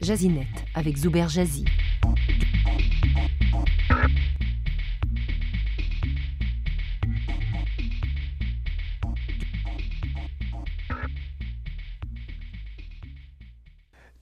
Jazinet avec Zuber Jazzy.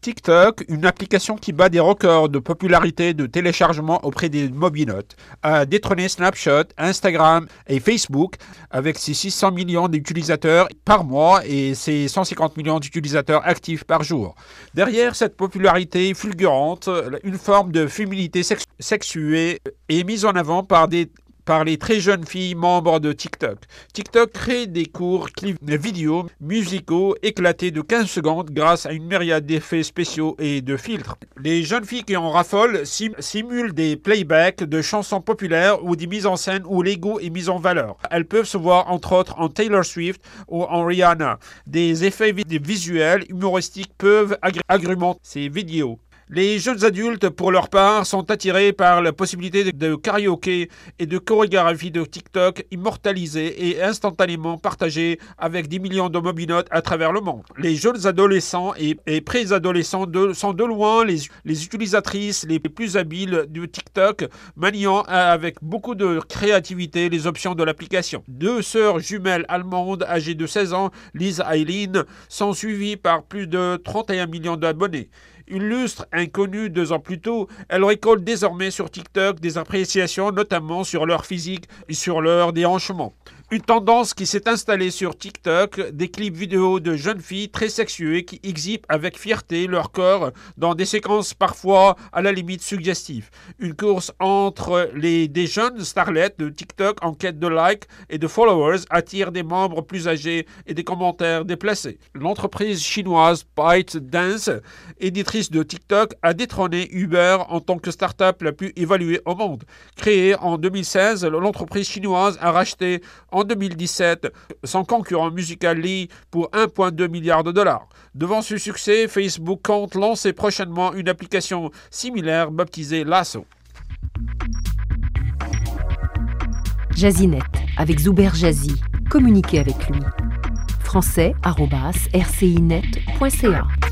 TikTok, une application qui bat des records de popularité de téléchargement auprès des mobinotes, a détrôné Snapchat, Instagram et Facebook avec ses 600 millions d'utilisateurs par mois et ses 150 millions d'utilisateurs actifs par jour. Derrière cette popularité fulgurante, une forme de féminité sexuée est mise en avant par des par les très jeunes filles membres de TikTok. TikTok crée des courts clips vidéo musicaux éclatés de 15 secondes grâce à une myriade d'effets spéciaux et de filtres. Les jeunes filles qui en raffolent simulent des playbacks de chansons populaires ou des mises en scène où l'ego est mis en valeur. Elles peuvent se voir entre autres en Taylor Swift ou en Rihanna. Des effets visuels humoristiques peuvent agrémenter ces vidéos. Les jeunes adultes, pour leur part, sont attirés par la possibilité de karaoké et de chorégraphie de TikTok immortalisée et instantanément partagée avec 10 millions de mobinotes à travers le monde. Les jeunes adolescents et, pré-adolescents sont de loin les, utilisatrices les plus habiles de TikTok, maniant avec beaucoup de créativité les options de l'application. Deux sœurs jumelles allemandes âgées de 16 ans, Liz et Eileen, sont suivies par plus de 31 millions d'abonnés. Une lustre inconnue deux ans plus tôt, elle récolte désormais sur TikTok des appréciations notamment sur leur physique et sur leur déhanchement. Une tendance qui s'est installée sur TikTok, des clips vidéo de jeunes filles très sexuées qui exhibent avec fierté leur corps dans des séquences parfois à la limite suggestives. Une course entre les des jeunes starlets de TikTok en quête de likes et de followers attire des membres plus âgés et des commentaires déplacés. L'entreprise chinoise ByteDance, éditrice de TikTok, a détrôné Uber en tant que start-up la plus évaluée au monde. Créée en 2016, l'entreprise chinoise a racheté en 2017 son concurrent Musical.ly pour 1,2 milliard de dollars. Devant ce succès, Facebook compte lancer prochainement une application similaire baptisée Lasso. Jazinet avec Zuber Jazzy. Communiquez avec lui. français.rcinet.ca